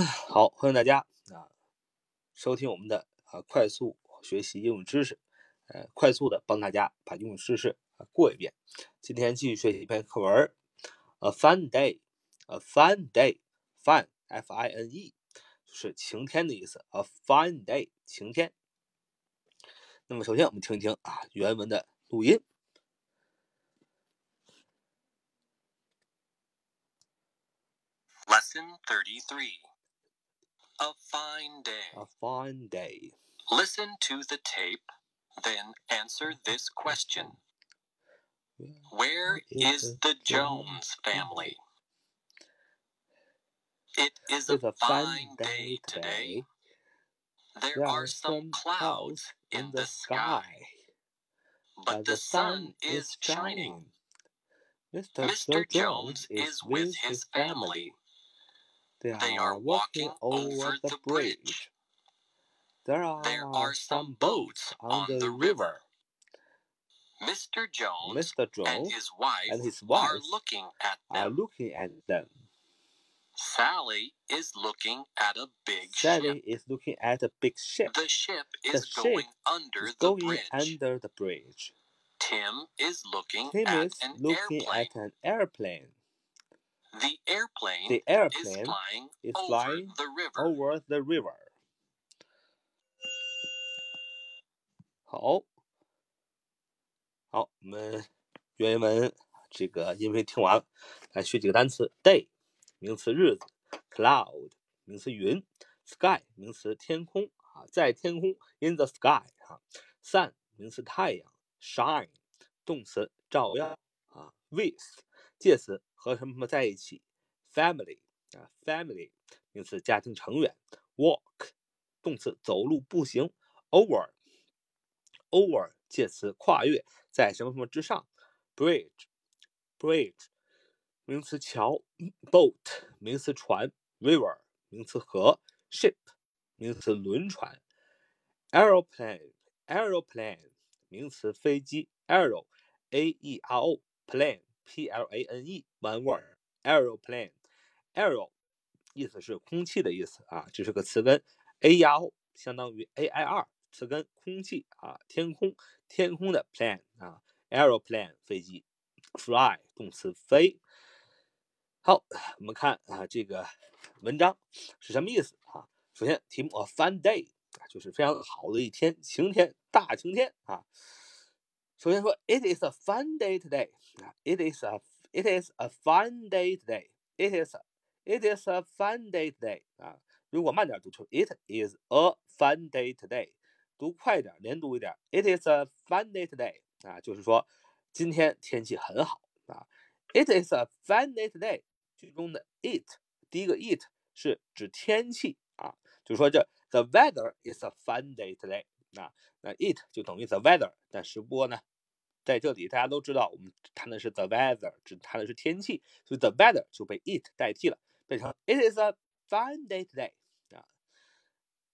好，欢迎大家啊，收听我们的啊快速学习英语知识，呃，快速的帮大家把英语知识啊过一遍。今天继续学习一篇课文，A fun day，A fun day，fun f i n e 就是晴天的意思，A fun day，晴天。那么首先我们听一听啊原文的录音。Lesson 33 A fine day. A fine day. Listen to the tape, then answer this question Where is the Jones family? It is a a fine day today. There are some clouds in the sky, but the sun is shining. Mr. Mr. Jones is with his family. They are walking over the bridge. There are, There are some boats on the river. Mr. Jones Mr. and Jones his wife and his are looking at are them. looking at them. Sally is looking at a big Sally ship. is looking at a big ship. The ship The is ship going under It's the going bridge. under the bridge. Tim is looking Tim at is an looking at an airplane. The airplane The is airplane flying is over flying the river. over the river. 好，好，我们原文这个音频听完了，来学几个单词：day 名词日子，cloud 名词云，sky 名词天空啊，在天空，in the sky 啊，sun 名词太阳，shine 动词照耀啊，with 介词和什么什么在一起，family 啊，family 名词家庭成员，walk 动词走路步行，over over 介词跨越在什么什么之上，bridge bridge 名词桥，boat 名词船，river 名词河，ship 名词轮船，aeroplane aeroplane 名词飞机，aero a e r o plane p l a n e one word aeroplane aero 意思是空气的意思啊，这是个词根，a e r o 相当于 a i r 词根空气啊，天空天空的 plane 啊，aeroplane 飞机，fly 动词飞。好，我们看啊这个文章是什么意思啊？首先题目 a fun day，就是非常好的一天，晴天，大晴天啊。首先说 it is a fun day today 啊，it is a it is a fun day today it is a it is a fun day today 啊，如果慢点读出 it is a fun day today，读快一点，连读一点，it is a fun day today 啊，就是说今天天气很好啊。It is a fun day today。句中的 it 第一个 it 是指天气啊，就是说这 the weather is a fun day today。那那 it 就等于 the weather，但是不过呢， 在这里大家都知道我们谈的是 the weather，只谈的是天气，所以 the weather 就被 it 代替了，变成 it is a fine day today。啊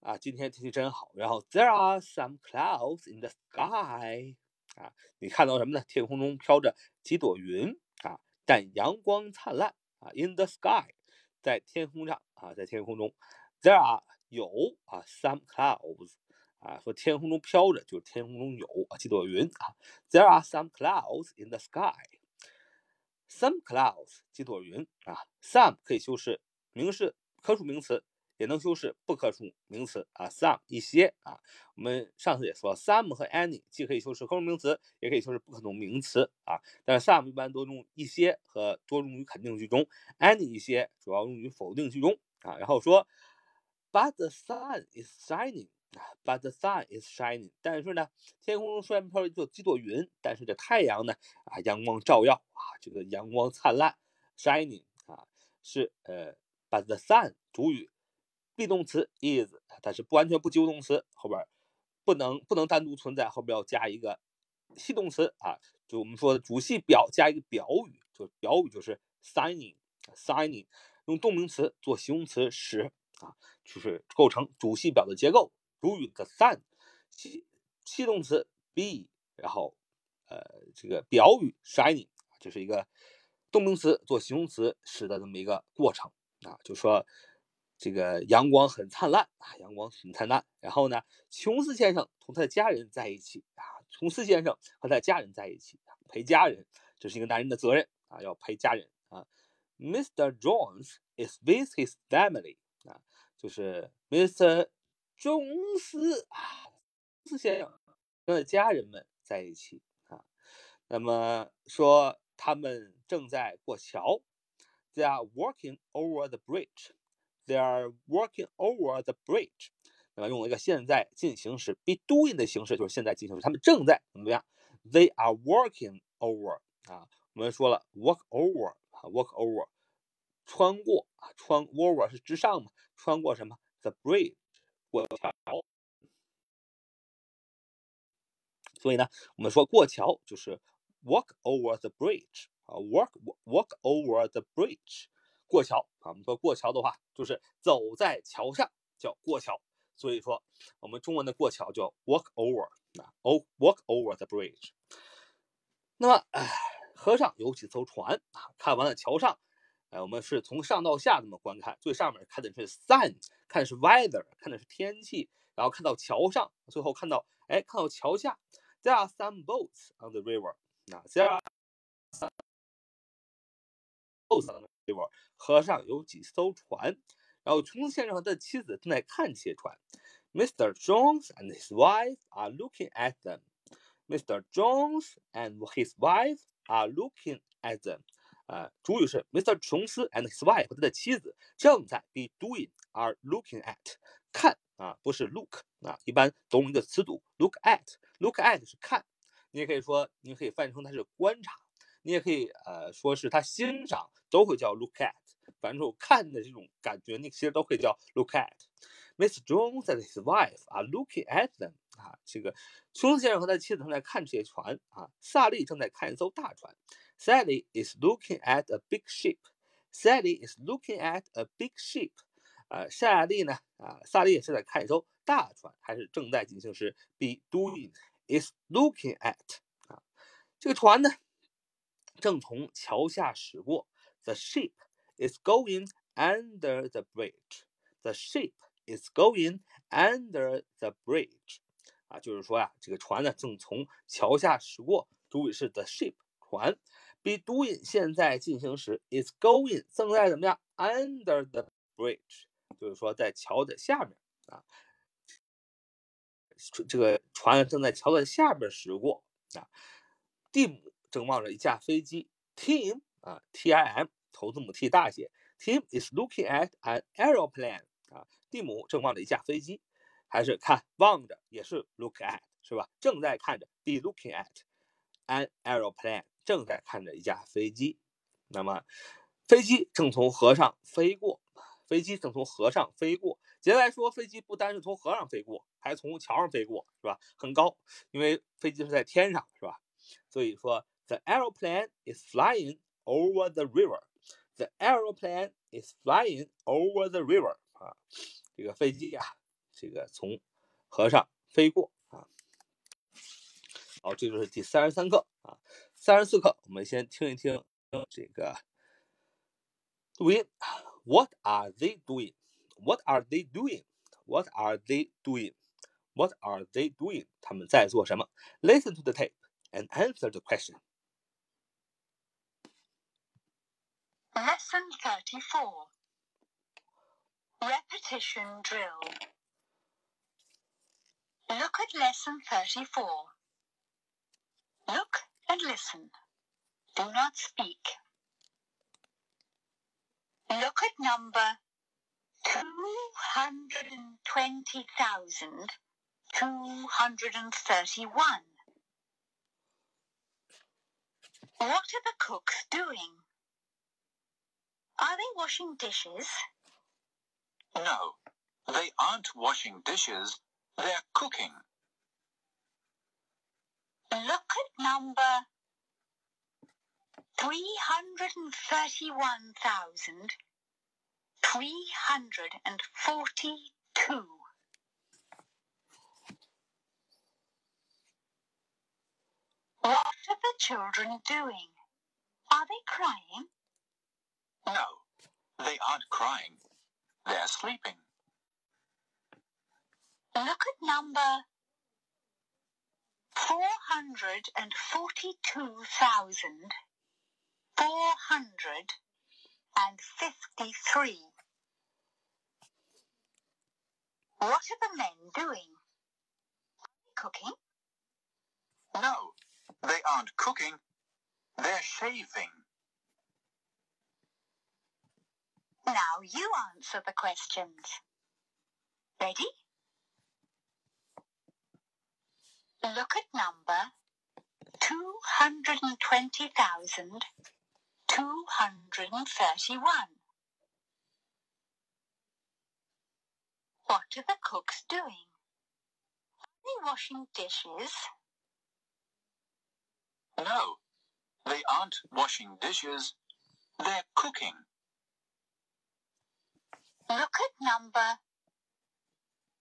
啊，今天天气真好。然后 there are some clouds in the sky。啊，你看到什么呢？天空中飘着几朵云啊，但阳光灿烂啊。In the sky，在天空上啊，在天空中，there are 有啊，some clouds 啊，说天空中飘着，就是天空中有啊几朵云啊。There are some clouds in the sky。Some clouds 几朵云啊，some 可以修饰名词、可数名词。也能修饰不可数名词啊，some 一些啊。我们上次也说，some 和 any 既可以修饰可数名词，也可以修饰不可数名词啊。但是 some 一般多用一些和多用于肯定句中，any 一些主要用于否定句中啊。然后说，But the sun is shining，But the sun is shining。但是呢，天空中虽然飘着几朵云，但是这太阳呢啊，阳光照耀啊，这个阳光灿烂，shining 啊，是呃，But the sun 主语。be 动词 is，它是不完全不及物动词，后边不能不能单独存在，后边要加一个系动词啊，就我们说的主系表加一个表语，就表语就是 signing，signing 用动名词做形容词时啊，就是构成主系表的结构。主语 the sun，系系动词 be，然后呃这个表语 shining，这是一个动名词做形容词时的这么一个过程啊，就说。这个阳光很灿烂啊，阳光很灿烂。然后呢，琼斯先生同他的家人在一起啊，琼斯先生和他的家人在一起陪家人，这是一个男人的责任啊，要陪家人啊。Mr. Jones is with his family 啊，就是 Mr. 琼斯啊，琼斯先生跟家人们在一起啊。那么说他们正在过桥，They are walking over the bridge。They are working over the bridge，那么用了一个现在进行时 be doing 的形式，就是现在进行时，他们正在怎么样？They are working over 啊，我们说了 walk over 啊，walk over，穿过啊，穿 over 是之上嘛，穿过什么？The bridge 过桥。所以呢，我们说过桥就是 walk over the bridge 啊，walk walk over the bridge。过桥啊，我们说过桥的话，就是走在桥上叫过桥。所以说，我们中文的过桥叫 walk over 啊，o walk over the bridge。那么，河上有几艘船啊？看完了桥上，哎，我们是从上到下这么观看，最上面看的是 sun，看的是 weather，看的是天气，然后看到桥上，最后看到，哎，看到桥下，there are some boats on the river。啊，there are some boats on the river。河上有几艘船，然后琼斯先生和他的妻子正在看这些船。Mr. Jones and his wife are looking at them. Mr. Jones and his wife are looking at them. 啊，主语是 Mr. 琼斯 and his wife 和他的妻子正在 be doing are looking at 看啊，不是 look 啊，一般都用一个词组 look at look at 是看，你也可以说，你可以翻译成它是观察，你也可以呃说是他欣赏，都会叫 look at。反正看的这种感觉，你其实都可以叫 look at。Mr. Jones and his wife are looking at them。啊，这个琼斯先生和他的妻子正在看这些船啊。萨利正在看一艘大船。Sally is looking at a big ship。Sally is looking at a big ship。啊，夏利呢？啊，萨利也是在看一艘大船，还是正在进行时？Be doing is looking at。啊，这个船呢，正从桥下驶过。The ship。is going under the bridge. The ship is going under the bridge. 啊，就是说呀，这个船呢正从桥下驶过。主语是 the ship 船。 Be doing 现在进行时 is going 正在怎么样？Under the bridge，就是说在桥的下面啊。这个船正在桥的下边驶过啊。蒂姆正望着一架飞机。Tim 啊，T I M。头字母 T 大写，Tim is looking at an aeroplane 啊，蒂姆正望着一架飞机，还是看望着，也是 look at 是吧？正在看着，be looking at an aeroplane，正在看着一架飞机。那么，飞机正从河上飞过，飞机正从河上飞过。简单来说，飞机不单是从河上飞过，还从桥上飞过，是吧？很高，因为飞机是在天上，是吧？所以说，the aeroplane is flying over the river。The aeroplane is flying over the river 啊，这个飞机呀，这个从河上飞过啊。好，这就是第三十三课啊。三十四课，我们先听一听这个录音。What are they doing? What are they doing? What are they doing? What are they doing? 他们在做什么？Listen to the tape and answer the question. Lesson 34 Repetition Drill Look at Lesson 34. Look and listen. Do not speak. Look at number 220,231. What are the cooks doing? Are they washing dishes? No, they aren't washing dishes. They're cooking. Look at number 331,342. What are the children doing? Are they crying? No, they aren't crying. they're sleeping. Look at number 442,453. What are the men doing? Cooking? No, they aren't cooking. They're shaving. Now you answer the questions. Ready? Look at number 220,231. What are the cooks doing? Are they washing dishes? No, they aren't washing dishes. They're cooking. Look at number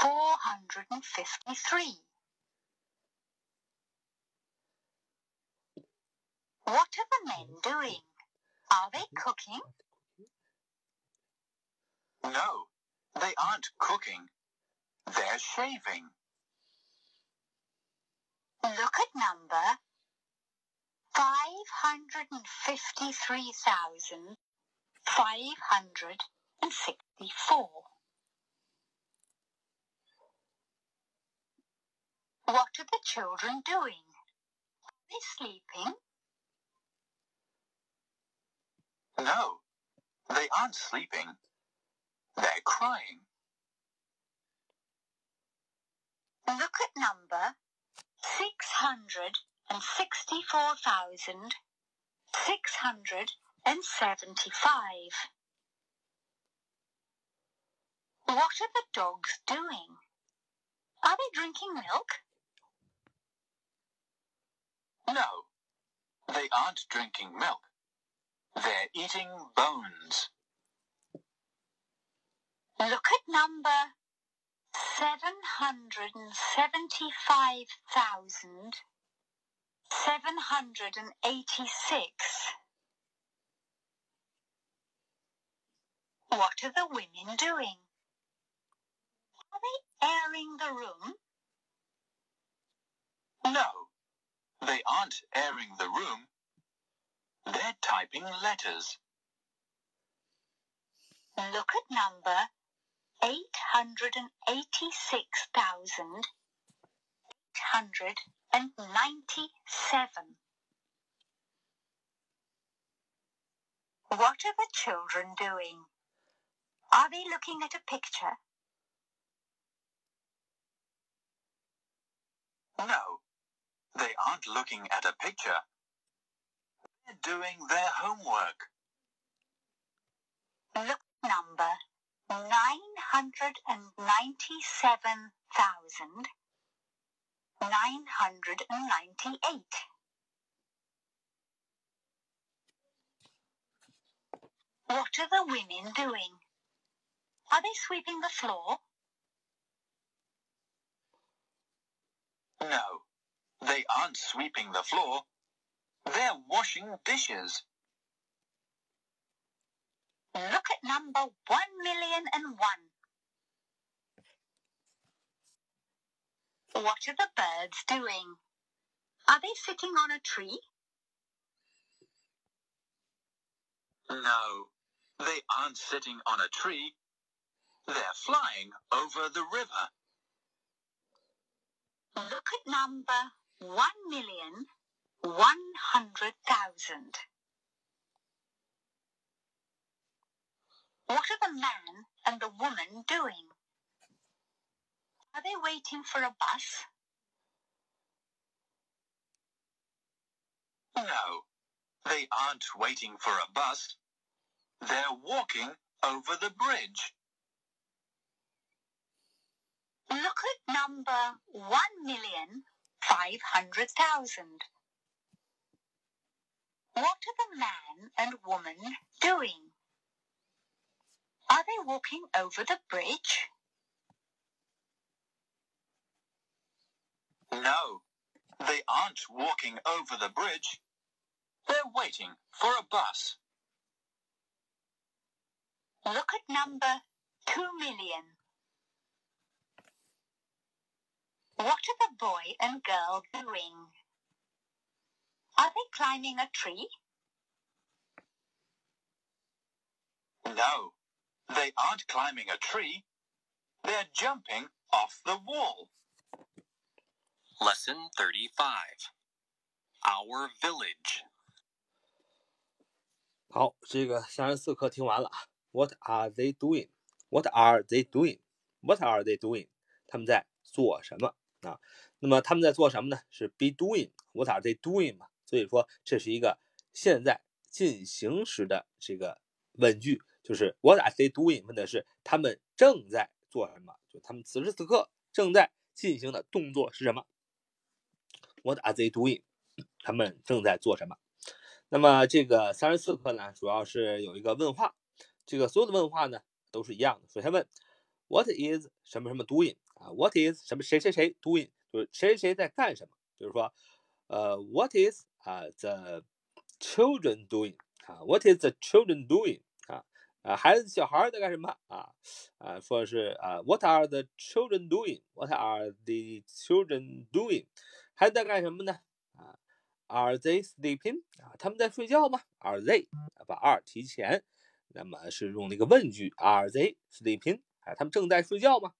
442,453. What are the men doing? Are they cooking? No, they aren't cooking. They're shaving. Look at number 553,564. What are the children doing? Are they sleeping? No, they aren't sleeping. They're crying. Look at number 664,675. What are the dogs doing? Are they drinking milk? No, they aren't drinking milk. They're eating bones. Look at number 775,786. What are the women doing? Are they airing the room? No, they aren't airing the room. They're typing letters. Look at number 886,897. What are the children doing? Are they looking at a picture? No, they aren't looking at a picture. They're doing their homework. Look number 997,998. What are the women doing? Are they sweeping the floor? No, they aren't sweeping the floor. They're washing dishes. Look at number one million and one. What are the birds doing? Are they sitting on a tree? No, they aren't sitting on a tree. They're flying over the river. Look at number one million one hundred thousand. What are the man and the woman doing? Are they waiting for a bus? No, they aren't waiting for a bus. They're walking over the bridge. Look at number one million five hundred thousand. What are the man and woman doing? Are they walking over the bridge? No, they aren't walking over the bridge. They're waiting for a bus. Look at number two million. What are the boy and girl doing? Are they climbing a tree? No, they aren't climbing a tree. They're jumping off the wall. Lesson 35 Our Village. 好，这个三十四课听完了。What are they doing? What are they doing? What are they doing? 他们在做什么 啊？那么他们在做什么呢？是 be doing. What are they doing 嘛？所以说这是一个现在进行时的这个问句，就是 What are they doing？问的是他们正在做什么？就他们此时此刻正在进行的动作是什么？What are they doing？他们正在做什么？那么这个三十四课呢，主要是有一个问话，这个所有的问话呢都是一样的。首先问 What is 什么什么 doing 啊？What is 什么谁谁谁 doing？就是谁谁在干什么？比如说，呃，What is 啊，the children doing 啊？What is the children doing 啊？啊，孩子小孩在干什么啊？啊，说是啊，What are the children doing？What are the children doing？孩子在干什么呢？啊，Are they sleeping？啊，他们在睡觉吗？Are they？把 are 提前，那么是用那个问句，Are they sleeping？啊，他们正在睡觉吗？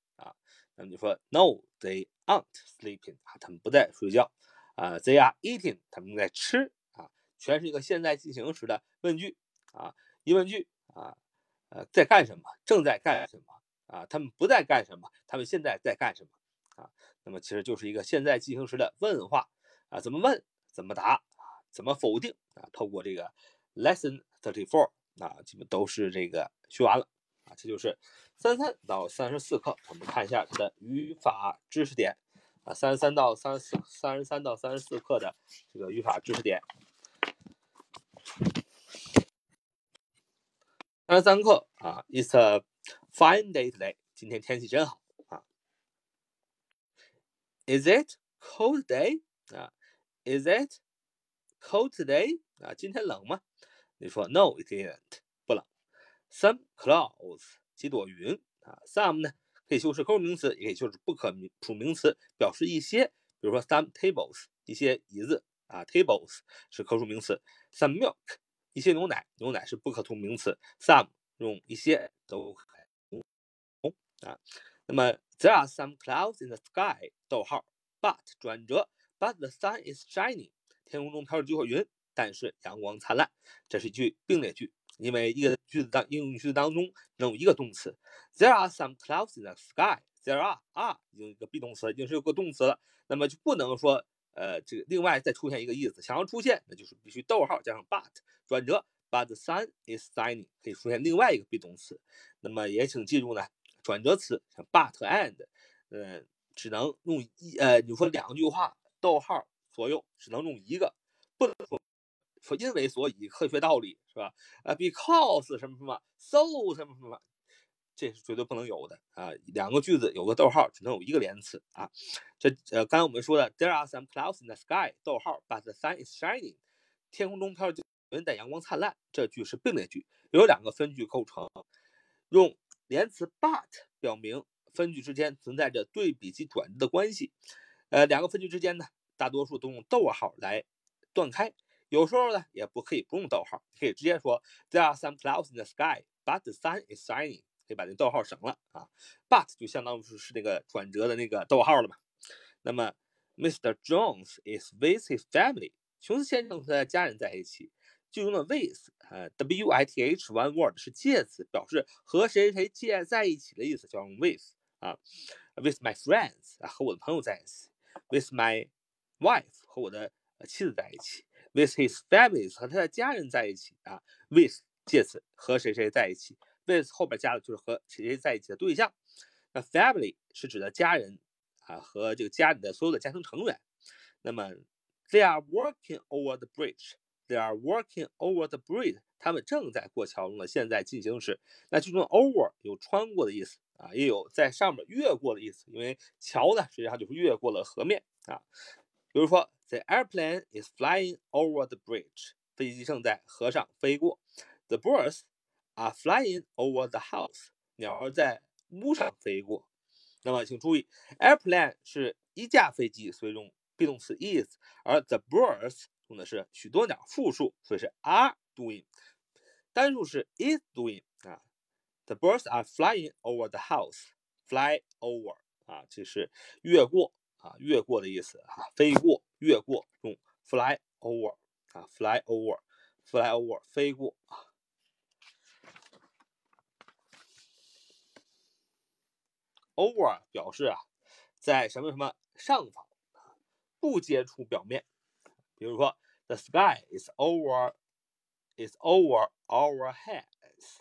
那么就说 No，they aren't sleeping。啊，他们不在睡觉。啊，They are eating。他们在吃。啊，全是一个现在进行时的问句。啊，疑问句。啊，呃，在干什么？正在干什么？啊，他们不在干什么？他们现在在干什么？啊，那么其实就是一个现在进行时的问话。啊，怎么问？怎么答？啊，怎么否定？啊，透过这个 lesson thirty four，啊，基本都是这个学完了。啊，这就是三三到三十四课，我们看一下它的语法知识点。啊，三十三到三十四，三十三到三十四课的这个语法知识点。三十三课啊，It's a fine day today。今天天气真好啊。Is it cold day？啊，Is it cold today？啊，今天冷吗？你说 No, it isn't，Some clouds，几朵云啊。Some 呢可以修饰可数名词，也可以修饰不可数名词，表示一些。比如说 some tables，一些椅子啊，tables 是可数名词。Some milk，一些牛奶，牛奶是不可数名词。Some 用一些都可以啊。那么 there are some clouds in the sky，逗号，but 转折，but the sun is shining，天空中飘着几朵云，但是阳光灿烂。这是一句并列句，因为一个句子当英语句子当中能有一个动词。There are some clouds in the sky。There are are 已经一个 be 动词，已经是有个动词了，那么就不能说呃这个另外再出现一个意思，想要出现那就是必须逗号加上 but 转折，but the sun is shining 可以出现另外一个 be 动词。那么也请记住呢，转折词像 but and，呃只能用一呃你说两句话逗号左右只能用一个，不能说说因为所以科学道理是吧？啊 because 什么什么 so 什么什么。这是绝对不能有的啊！两个句子有个逗号，只能有一个连词啊。这呃，刚才我们说的，There are some clouds in the sky，逗号，but the sun is shining，天空中飘着云，但阳光灿烂。这句是并列句，有两个分句构成，用连词 but 表明分句之间存在着对比及转折的关系。呃，两个分句之间呢，大多数都用逗号来断开，有时候呢，也不可以不用逗号，可以直接说 There are some clouds in the sky，but the sun is shining。可以把那逗号省了啊，but 就相当于是是那个转折的那个逗号了嘛。那么，Mr. Jones is with his family，琼斯先生和他的家人在一起。句中的 with，呃，w i t h one word 是介词，表示和谁谁介在一起的意思，叫用 with 啊。With my friends，啊，和我的朋友在一起。With my wife，和我的妻子在一起。With his family，和他的家人在一起啊。With 介词，和谁谁在一起。with 后边加的就是和谁谁在一起的对象。那 family 是指的家人啊和这个家里的所有的家庭成员。那么 they are working over the bridge。They are working over the bridge。他们正在过桥中的现在进行时。那其中 over 有穿过的意思啊，也有在上面越过的意思。因为桥呢，实际上就是越过了河面啊。比如说，The airplane is flying over the bridge。飞机正在河上飞过。The birds are flying over the house。鸟儿在屋上飞过。那么请注意，airplane 是一架飞机，所以用 be 动词 is，而 the birds 用的是许多鸟，复数，所以是 are doing，单数是 is doing 啊。The birds are flying over the house，fly over 啊，这是越过啊，越过的意思啊，飞过，越过用 fly over 啊，fly over，fly over 飞过啊。over 表示啊，在什么什么上方。不接触表面，比如说，the sky is over is over our heads，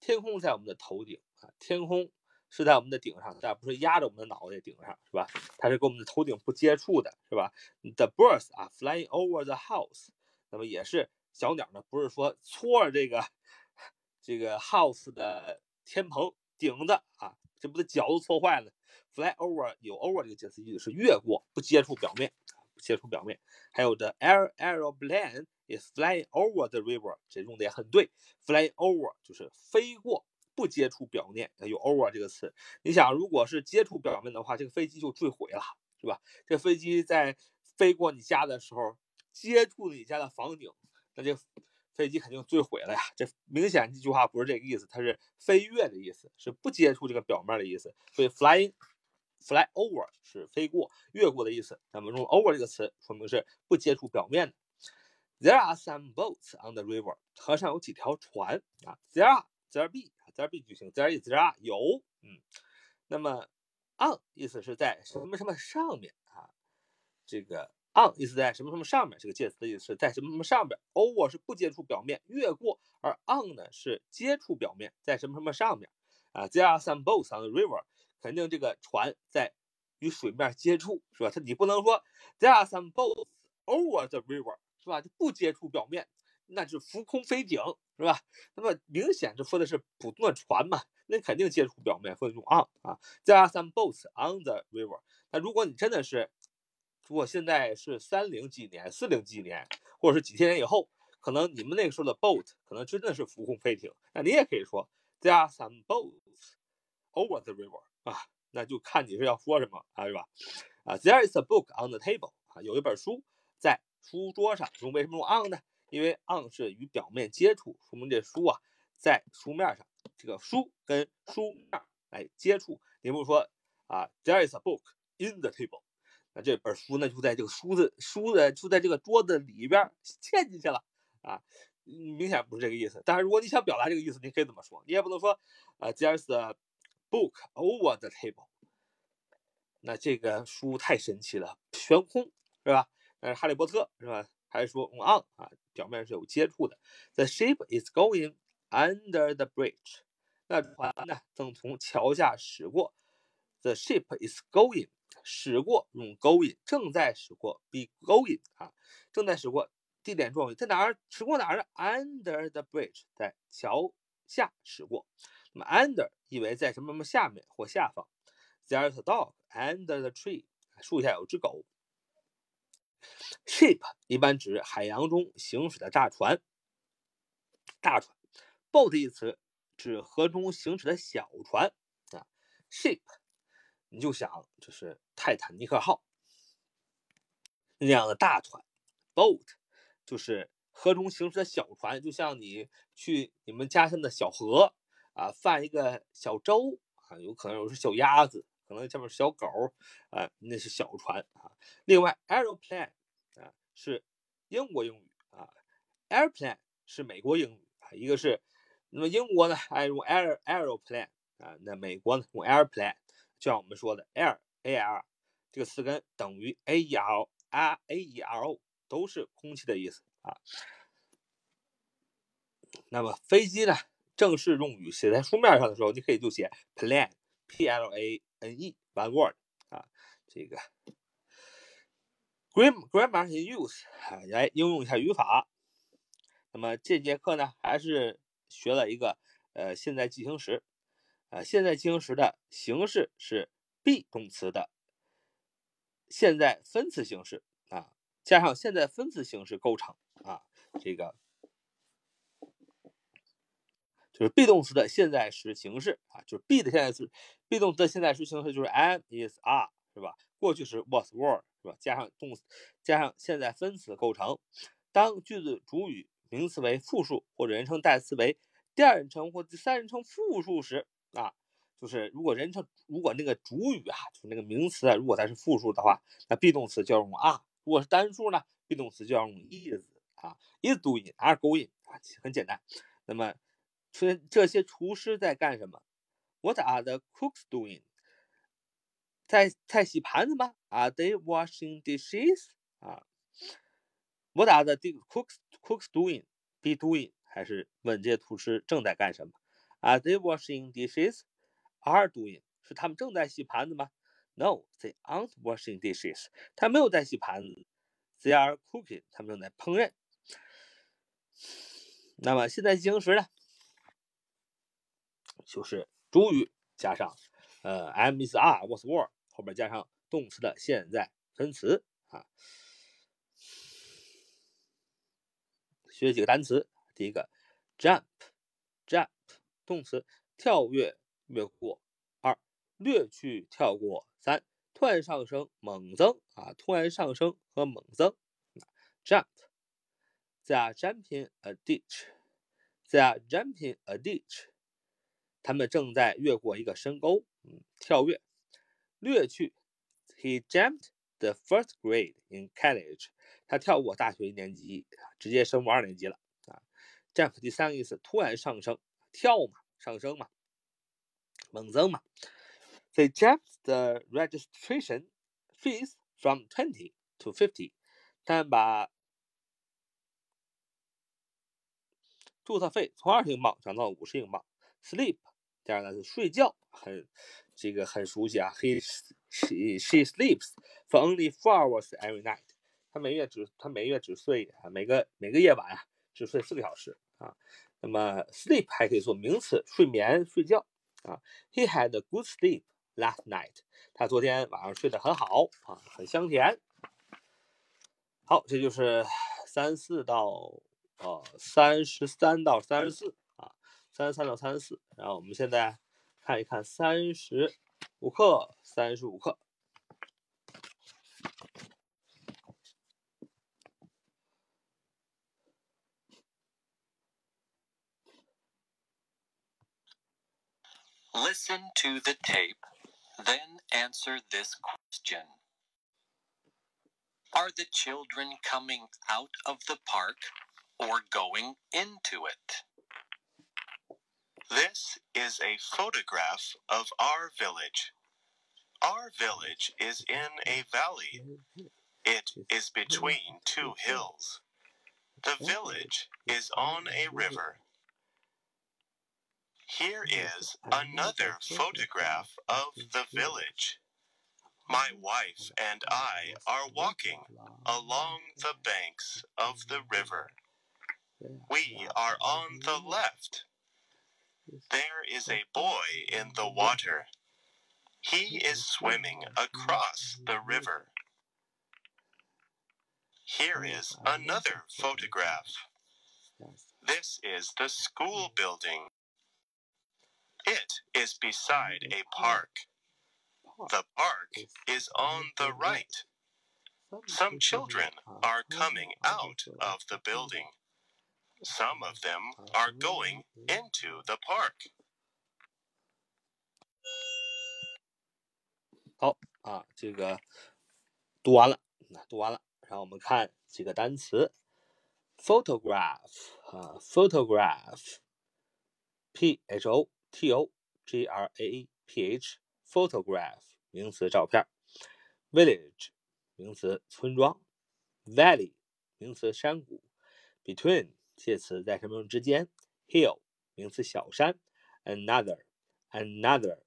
天空在我们的头顶啊，天空是在我们的顶上，但不是压着我们的脑袋顶上，是吧？它是跟我们的头顶不接触的，是吧？The birds are flying over the house，那么也是小鸟呢，不是说搓着这个这个 house 的天棚顶子啊，这不得脚都搓坏了。Fly over 有 over 这个介词意思是越过，不接触表面，不接触表面。还有 The air aeroplane is flying over the river，这用的也很对。Flying over 就是飞过，不接触表面，有 over 这个词。你想，如果是接触表面的话，这个飞机就坠毁了，是吧？这飞机在飞过你家的时候，接触你家的房顶，那这飞机肯定坠毁了呀。这明显这句话不是这个意思，它是飞跃的意思，是不接触这个表面的意思。所以 flying。Fly over 是飞过、越过的意思。那么用 over 这个词，说明是不接触表面的。There are some boats on the river。河上有几条船啊？There are, there be, there be 句型。There is, there are 有。嗯。那么 on 意思是在什么什么上面啊？这个 on 意思在什么什么上面？这个介词的意思是在什么什么上面。Over 是不接触表面、越过，而 on 呢是接触表面，在什么什么上面啊？There are some boats on the river。肯定这个船在与水面接触，是吧？它你不能说 there are some boats over the river，是吧？就不接触表面，那是浮空飞艇，是吧？那么明显这说的是普通的船嘛，那肯定接触表面，会用 on 啊。there are some boats on the river。那如果你真的是，如果现在是三零几年、四零几年，或者是几千年以后，可能你们那个时候的 boat 可能真的是浮空飞艇，那你也可以说 there are some boats over the river。啊，那就看你是要说什么啊，是吧？啊，There is a book on the table，啊，有一本书在书桌上。用为什么用 on 呢？因为 on 是与表面接触，说明这书啊在书面上，这个书跟书面来接触。你不说啊，There is a book in the table，那这本书呢就在这个书的书的就在这个桌子里边嵌进去了啊，明显不是这个意思。但是如果你想表达这个意思，你可以怎么说？你也不能说啊，There is a Book over the table，那这个书太神奇了，悬空是吧？呃，哈利波特是吧？还是说 on 啊？表面是有接触的。The ship is going under the bridge，那船呢正从桥下驶过。The ship is going，驶过用 going，正在驶过 be going 啊，正在驶过。地点状语在哪儿？驶过哪儿呢？Under the bridge，在桥下驶过。那么 under 意为在什么什么下面或下方。There's a dog under the tree，树下有只狗。Ship 一般指海洋中行驶的大船。大船。Boat 一词指河中行驶的小船啊。Ship 你就想就是泰坦尼克号那样的大船。Boat 就是河中行驶的小船，就像你去你们家乡的小河。啊，泛一个小舟啊，有可能有是小鸭子，可能下面是小狗啊，那是小船啊。另外，aeroplane 啊是英国英语啊，airplane 是美国英语啊。一个是那么英国呢爱用 air aeroplane 啊，那美国呢用 airplane，就像我们说的 air a r 这个词根等于 a e r r a e r o，都是空气的意思啊。那么飞机呢？正式用语写在书面上的时候，你可以就写 plane p l a n e one word 啊，这个 gram grammar in use 啊，来应用一下语法。那么这节课呢，还是学了一个呃现在进行时，啊现在进行时的形式是 be 动词的现在分词形式啊，加上现在分词形式构成啊，这个就是 be 动词的现在时形式啊，就是 be 的现在时 be 动词的现在时形式就是 am is are 是吧？过去时 was were 是吧？加上动词加上现在分词构成，当句子主语。名词为复数或者人称代词为第二人称或第三人称复数时啊，就是如果人称如果那个主语啊，就是那个名词啊，如果它是复数的话，那 be 动词就要用 are；如果是单数呢，be 动词就要用 is 啊，is doing，are going 啊，很简单。那么这这些厨师在干什么？What are the cooks doing？在在洗盘子吗？Are they washing dishes？啊？What are the cooks cooks doing? Be doing 还是问这些厨师正在干什么？Are they washing dishes? Are doing 是他们正在洗盘子吗？No, they aren't washing dishes. 他没有在洗盘子。They are cooking. 他们正在烹饪。那么现在进行时呢，就是主语加上呃 am is are was were 后边加上动词的现在分词啊。学几个单词，第一个，jump，jump，动词，跳跃、越过。二，略去、跳过。三，突然上升、猛增啊，突然上升和猛增。jump，they are jumping a ditch，they are jumping a ditch，他们正在越过一个深沟。嗯，跳跃，略去，he jumped the first grade in college。他跳过大学一年级，直接升入二年级了啊。jump 第三个意思，突然上升，跳嘛，上升嘛，猛增嘛。They jumped the registration fees from twenty to fifty。他们把注册费从二十英镑涨到五十英镑。Sleep，第二个是睡觉，很这个很熟悉啊。He she she sleeps for only four hours every night。他每月只他每月只睡啊，每个每个夜晚啊只睡四个小时啊。那么 sleep 还可以做名词，睡眠、睡觉啊。He had a good sleep last night。他昨天晚上睡得很好啊，很香甜。好，这就是三四到呃三十三到三十四，三十三到三十四。然后我们现在看一看三十五课，三十五课。Listen to the tape, then answer this question. Are the children coming out of the park or going into it? This is a photograph of our village. Our village is in a valley. It is between two hills. The village is on a river. Here is another photograph of the village. My wife and I are walking along the banks of the river. We are on the left. There is a boy in the water. He is swimming across the river. Here is another photograph. This is the school building. It is beside a park. The park is on the right. Some children are coming out of the building. Some of them are going into the park. 好啊，这个读完了，读完了，然后我们看几个单词：photograph 啊，photograph，p h o T O G R A P H photograph 名词照片，village 名词村庄，valley 名词山谷，between 介词在什么之间，hill 名词小山，another another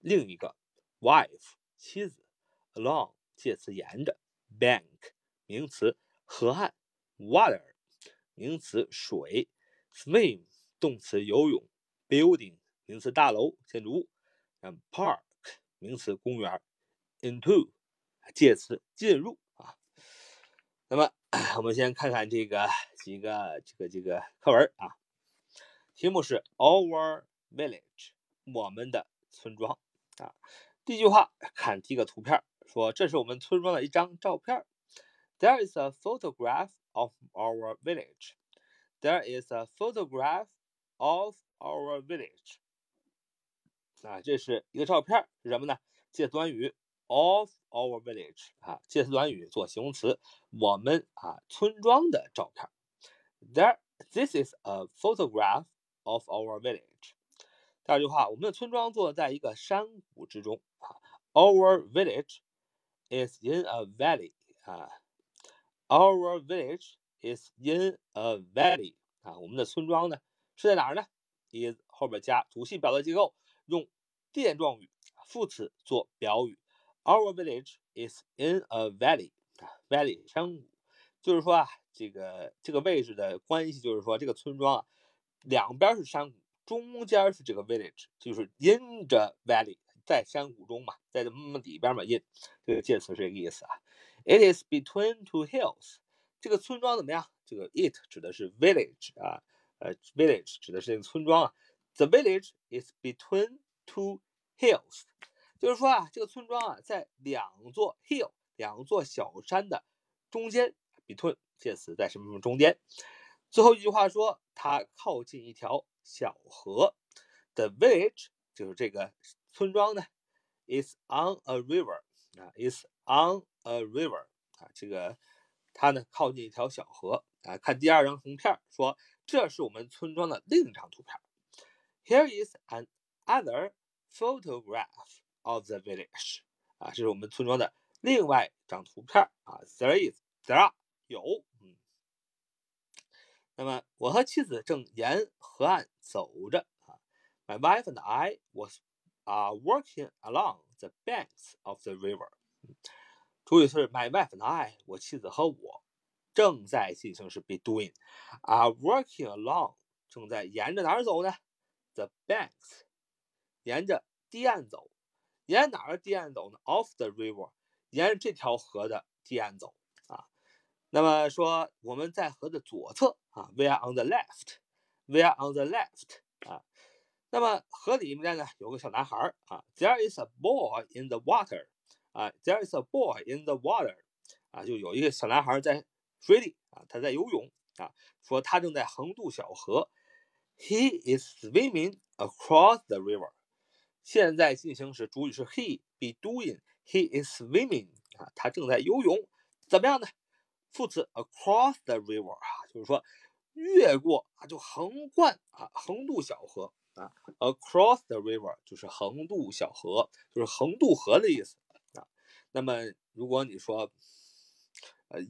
另一个 wife 妻子，along 介词沿着，bank 名词河岸，water 名词水，swim 动词游泳，building 名词大楼建筑物，嗯，park 名词公园，into 介词进入啊。那么 我们先看看这个几个这个这个课文啊，题目是 Our Village 我们的村庄啊。第一句话看第一个图片，说这是我们村庄的一张照片。There is a photograph of our village. There is a photograph of our village. 啊，这是一个照片，是什么呢？介词短语 of our village 啊，介词短语做形容词，我们啊村庄的照片。There, this is a photograph of our village. 第二句话，我们的村庄坐在一个山谷之中啊。Our village is in a valley 啊。Our village is in a valley 啊。我们的村庄呢是在哪儿呢？is 后边加主系表达结构，用垫状语副词做表语。Our village is in a valley 啊，valley 山谷， 就是说啊，这个这个位置的关系就是说，这个村庄啊，两边是山谷。中间是这个 village，就是 in the valley，在山谷中嘛，在这么里边嘛，in 这个介词是这个意思啊。It is between two hills，这个村庄怎么样？这个 it 指的是 village 啊，呃，village 指的是这个村庄啊。The village is between two hills，就是说啊，这个村庄啊，在两座 hill，两座小山的中间。Between 介词在什么什么中间。最后一句话说，它靠近一条。小河，the village 就是这个村庄呢，is on a river 啊，is on a river 啊，这个它呢靠近一条小河啊。看第二张图片，说这是我们村庄的另一张图片。Here is an other photograph of the village 啊，这是我们村庄的另外一张图片啊。There is there are 有。嗯那么，我和妻子正沿河岸走着啊。My wife and I was are walking along the banks of the river。主语是 my wife and I，我妻子和我正在进行时 be doing are walking along，正在沿着哪儿走呢？The banks，沿着堤岸走。沿哪儿堤岸走呢？Of the river，沿着这条河的堤岸走。那么说我们在河的左侧啊，we are on the left，we are on the left 啊。那么河里面呢有个小男孩啊，there is a boy in the water 啊，there is a boy in the water 啊，就有一个小男孩在水里啊，他在游泳啊，说他正在横渡小河，he is swimming across the river。现在进行时主语是 he be doing，he is swimming 啊，他正在游泳，怎么样呢？副词 across the river 啊，就是说越过啊，就横贯啊，横渡小河啊。across the river 就是横渡小河，就是横渡河的意思啊。那么如果你说呃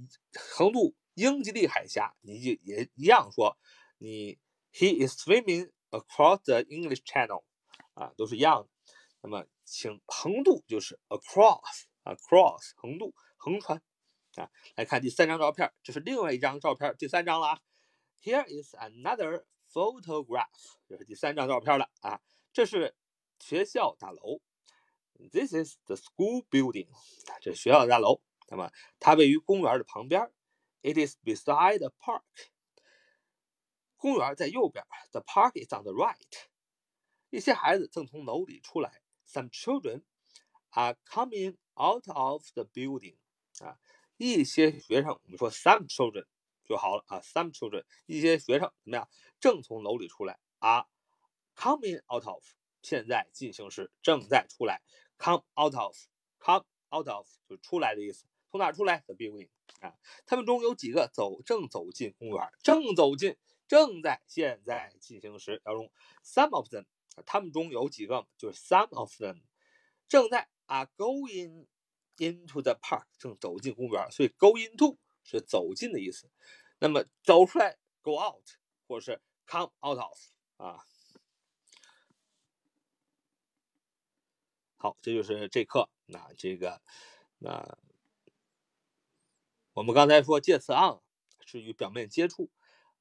横渡英吉利海峡，你就也一样说你 he is swimming across the English Channel 啊，都是一样的。那么请横渡就是 across，across 横渡横穿。啊，来看第三张照片，这是另外一张照片，第三张了啊。Here is another photograph，这是第三张照片了啊。这是学校大楼，This is the school building，这是学校大楼。那么它位于公园的旁边，It is beside the park，公园在右边，The park is on the right。一些孩子正从楼里出来，Some children are coming out of the building，啊。 一些学生，我们说 some children 就好了啊。some children 一些学生怎么样？正从楼里出来啊。coming out of 现在进行时正在出来。come out of，come out of 就是出来的意思。从哪出来？the building 啊。他们中有几个走正走进公园，正走进，正在现在进行时要用 some of them。他们中有几个就是 some of them 正在 are going。Into the park，正走进公园，所以 go into 是走进的意思。那么走出来，go out，或者是 come out of 啊。好，这就是这课。那这个，那我们刚才说介词 on 是与表面接触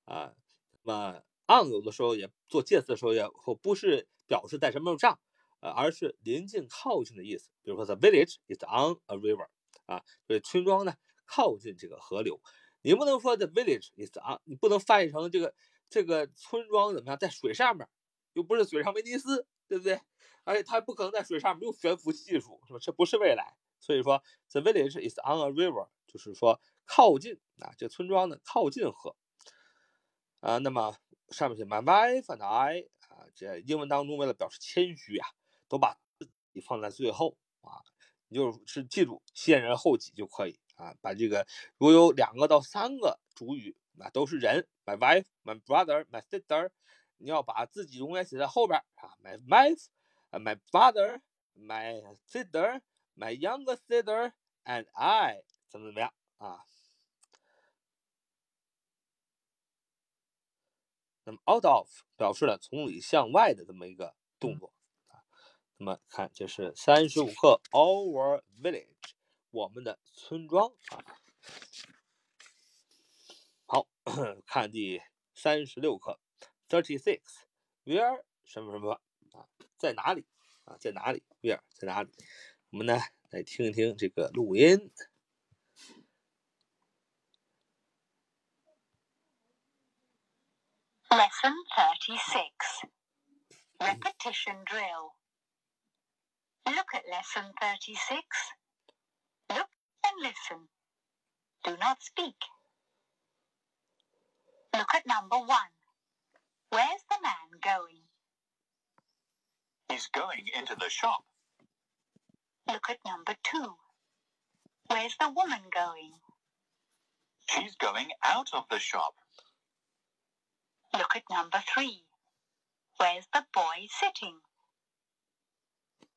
啊，那么 on 有的时候也做介词的时候也或不是表示在什么上，呃，而是临近、靠近的意思。比如说，the village is on a river，啊，这村庄呢靠近这个河流。你不能说 the village is on，你不能翻译成这个这个村庄怎么样，在水上面，又不是水上威尼斯，对不对？而且它不可能在水上没有悬浮技术，是吧？这不是未来。所以说，the village is on a river，就是说靠近啊，这村庄呢靠近河啊。那么上面是 my wife and I 啊，这英文当中为了表示谦虚啊，都把自己放在最后啊。你就是记住先人后己就可以啊。把这个如果有两个到三个主语，那都是人，my wife、my brother、my sister，你要把自己永远写在后边啊，my wife。My father, my sister, my younger sister, and I，怎么怎么样啊？那么 out of 表示了从里向外的这么一个动作啊。那么看，这是三十五课 Our village，我们的村庄啊。好，看第三十六课 Thirty six，Where 什么什么啊。在哪里啊？在哪里？Where 在哪里？我们呢来听一听这个录音。Lesson thirty-six. Repetition drill. Look at lesson thirty-six. Look and listen. Do not speak. Look at number one. Where's the man going? He's going into the shop. Look at number two. Where's the woman going? She's going out of the shop. Look at number three. Where's the boy sitting?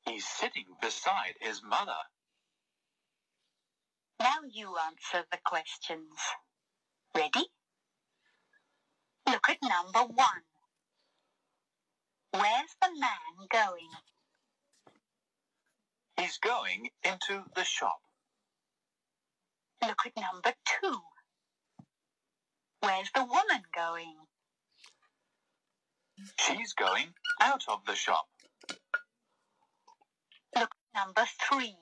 He's sitting beside his mother. Now you answer the questions. Ready? Look at number one. Where's the man going? He's going into the shop. Look at number two. Where's the woman going? She's going out of the shop. Number three.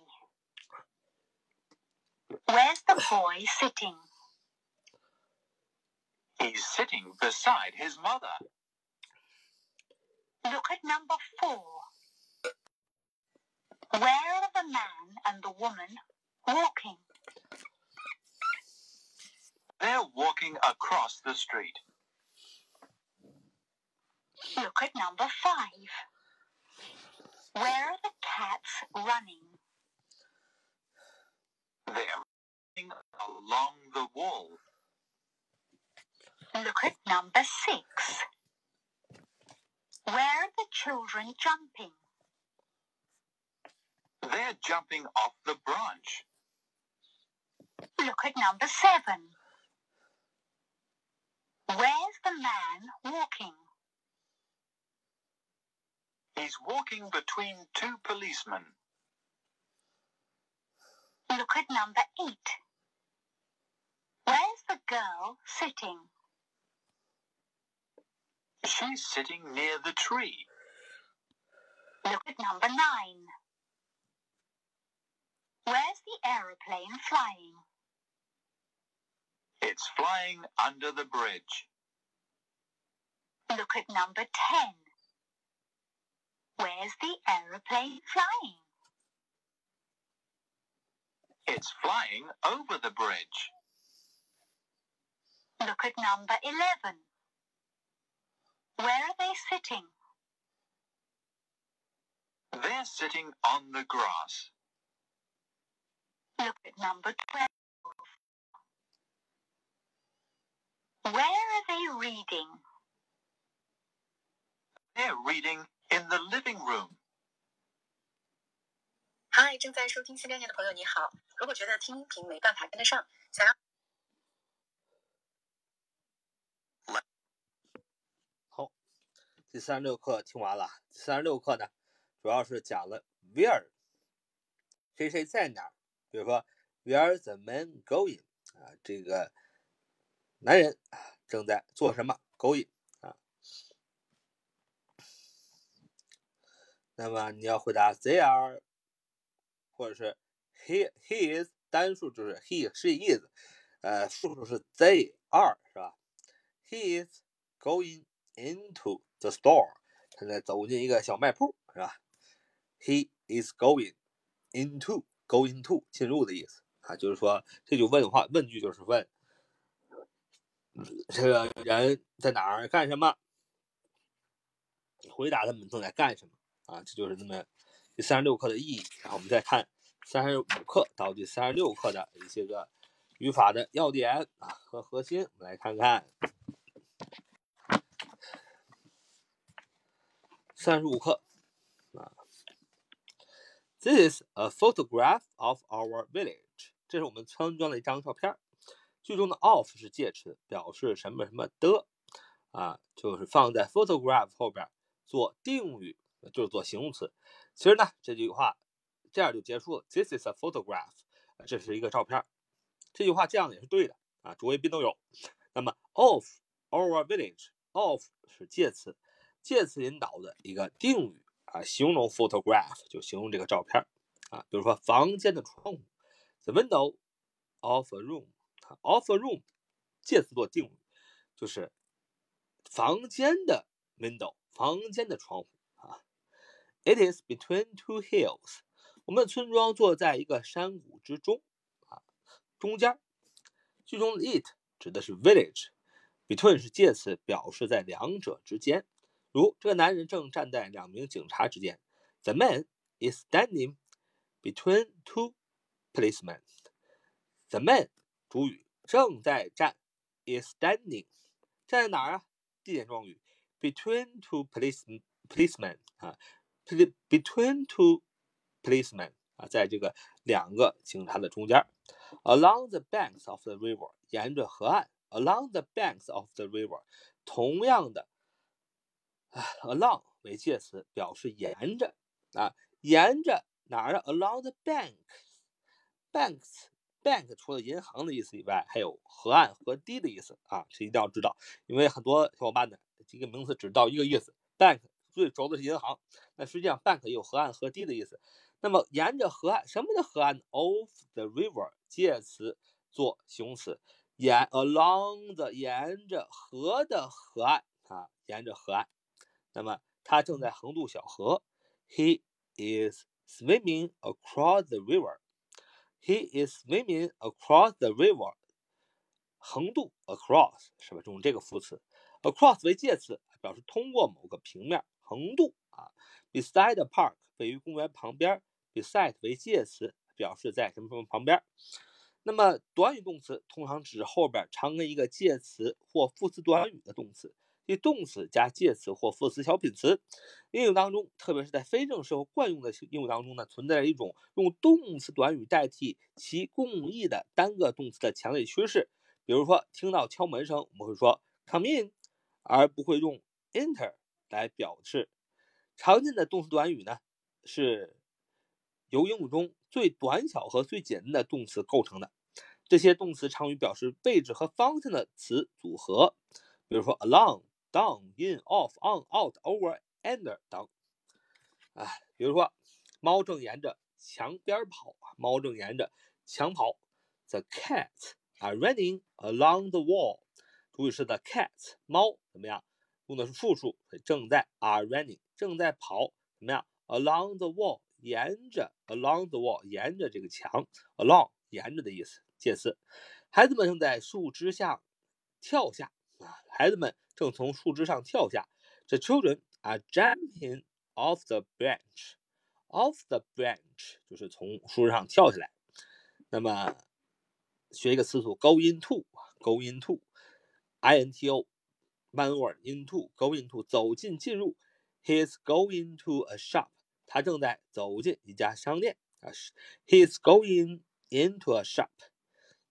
Where's the boy sitting? He's sitting beside his mother. Look at number four. Where are the man and the woman walking? They're walking across the street. Look at number five. Where are the cats running? They're running along the wall. Look at number six. Where are the children jumping? They're jumping off the branch. Look at number seven. Where's the man walking? He's walking between two policemen. Look at number eight. Where's the girl sitting? She's sitting near the tree. Look at number nine. Where's the aeroplane flying? It's flying under the bridge. Look at number ten. Where's the aeroplane flying? It's flying over the bridge. Look at number eleven. Where are they sitting? They're sitting on the grass. Look at number 12. Where are they reading? They're reading in the living room. 嗨，正在收听新概念的朋友，你好。如果觉得听音频没办法跟得上，想要好第三十六课听完了，第三十六课呢，主要是讲了 where 谁谁在哪儿？比如说，Where's the man going？啊，这个男人正在做什么？Going 啊。那么你要回答 They are，或者是 He he is，单数就是 he she is，呃，复数是 they are，是吧？He is going into the store，他在走进一个小卖铺，是吧？He is going into going to 进入的意思啊，就是说这句问话，问句就是问这个人在哪儿干什么，回答他们正在干什么。啊，这就是那么第三十六课的意义。然后我们再看三十五课到第三十六课的一些个语法的要点啊和核心，我们来看看三十五课啊。This is a photograph of our village。这是我们村庄的一张照片。句中的 of 是介词，表示什么什么的啊，就是放在 photograph 后边做定语。就是做形容词。其实呢，这句话这样就结束了。This is a photograph，这是一个照片。这句话这样也是对的啊，主谓宾都有。那么，of our village，of 是介词，介词引导的一个定语啊，形容 photograph 就形容这个照片啊。比如说，房间的窗户，the window of a room，of a room，介词做定语，就是房间的 window，房间的窗户。It is between two hills。我们的村庄坐在一个山谷之中，啊，中间。句中的 it 指的是 village，between 是介词，表示在两者之间。如这个男人正站在两名警察之间。The man is standing between two policemen。The man 主语正在站，is standing 站在哪儿啊？地点状语，between two police policemen 啊。Between two policemen 啊，在这个两个警察的中间。Along the banks of the river，沿着河岸。Along the banks of the river，同样的，along 为介词，表示沿着啊，沿着哪儿？Along the banks，banks，bank 除了银行的意思以外，还有河岸、河堤的意思啊，这一定要知道，因为很多小伙伴呢，这个名词只知道一个意思，bank。最熟的是银行，那实际上 bank 有河岸、河堤的意思。那么沿着河岸，什么叫河岸？Of the river，介词做形容词，沿 along the 沿着河的河岸啊，沿着河岸。那么他正在横渡小河，He is swimming across the river。He is swimming across the river。横渡 across 是吧？用这个副词，across 为介词，表示通过某个平面。横渡啊，beside the park 位于公园旁边，beside 为介词，表示在什么什么旁边。那么短语动词通常指后边常跟一个介词或副词短语的动词，即动词加介词或副词小品词。英语当中，特别是在非正式或惯用的英语当中呢，存在着一种用动词短语代替其共义的单个动词的强烈趋势。比如说，听到敲门声，我们会说 come in，而不会用 enter。来表示常见的动词短语呢，是由英语中最短小和最简单的动词构成的。这些动词常与表示位置和方向的词组合，比如说 along、down、in、off、on、out、over、under 等。啊，比如说猫正沿着墙边跑，猫正沿着墙跑。The cats are running along the wall。主语是 the cats，猫怎么样？用的是复数，正在 are running，正在跑，怎么样？Along the wall，沿着 along the wall，沿着这个墙，along 沿着的意思，介词。孩子们正在树枝下跳下啊，孩子们正从树枝上跳下。The children are jumping off the branch，off the branch 就是从树枝上跳下来。那么学一个词组，go into，go into，I N T O。One word into going to 走进进入，He's going to a shop，他正在走进一家商店啊。He's going into a shop，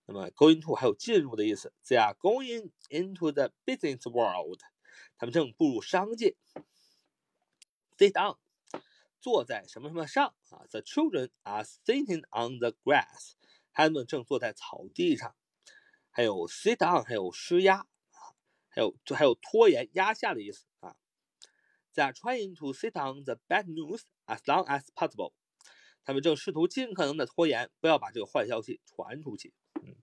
那么 going to 还有进入的意思。They are going into the business world，他们正步入商界。Sit down，坐在什么什么上啊？The children are sitting on the grass。孩子们正坐在草地上。还有 sit down，还有施压，还有就还有拖延、压下的意思啊。They are trying to sit on the bad news as long as possible。他们正试图尽可能的拖延，不要把这个坏消息传出去。嗯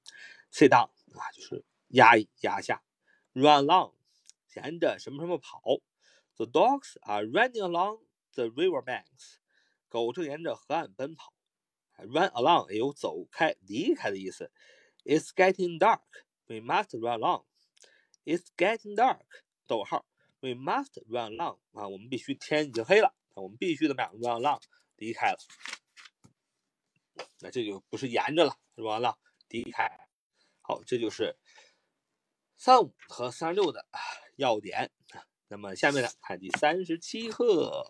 ，sit down 啊，就是压、压下。Run along，沿着什么什么跑。The dogs are running along the river banks。狗正沿着河岸奔跑。Run along 也有走开、离开的意思。It's getting dark. We must run along. It's getting dark. 逗号。We must run along. 啊，我们必须天已经黑了，我们必须怎么样？Run along，离开了。那这就不是沿着了，run along，离开。好，这就是三五和三六的要点。那么下面呢，看第三十七课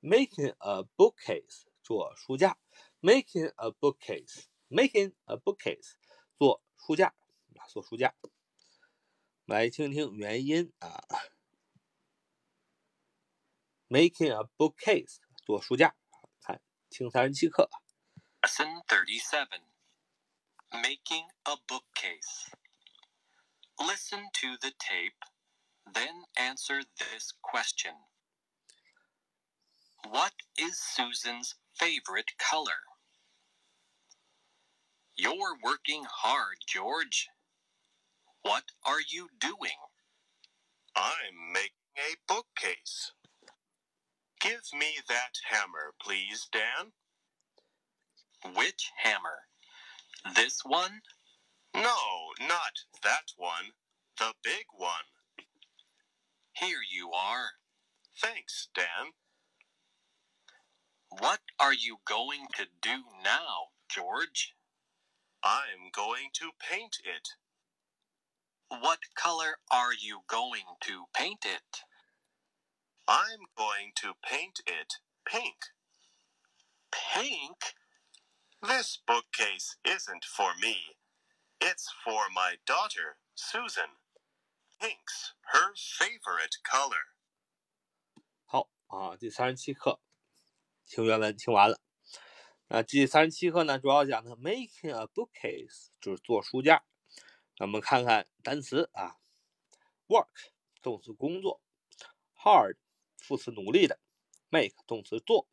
，Making a bookcase，做书架。Making a bookcase, making a bookcase，做书架啊，做书架。来听听原因啊。Making a bookcase，做书架。看，听三十七课。Lesson thirty-seven. Making a bookcase. Listen to the tape, then answer this question. What is Susan's favorite color? You're working hard, George. What are you doing? I'm making a bookcase. Give me that hammer, please, Dan. Which hammer? This one? No, not that one. The big one. Here you are. Thanks, Dan. What are you going to do now, George? I'm going to paint it. What color are you going to paint it? I'm going to paint it pink. Pink? This bookcase isn't for me. It's for my daughter, Susan. Pink's her favorite color. 好啊，第三十七课，听原文听完了。 啊第三十七课呢，主要讲的 making a bookcase 就是做书架。那我们看看单词啊，work 动词工作，hard 副词努力的，make 动词做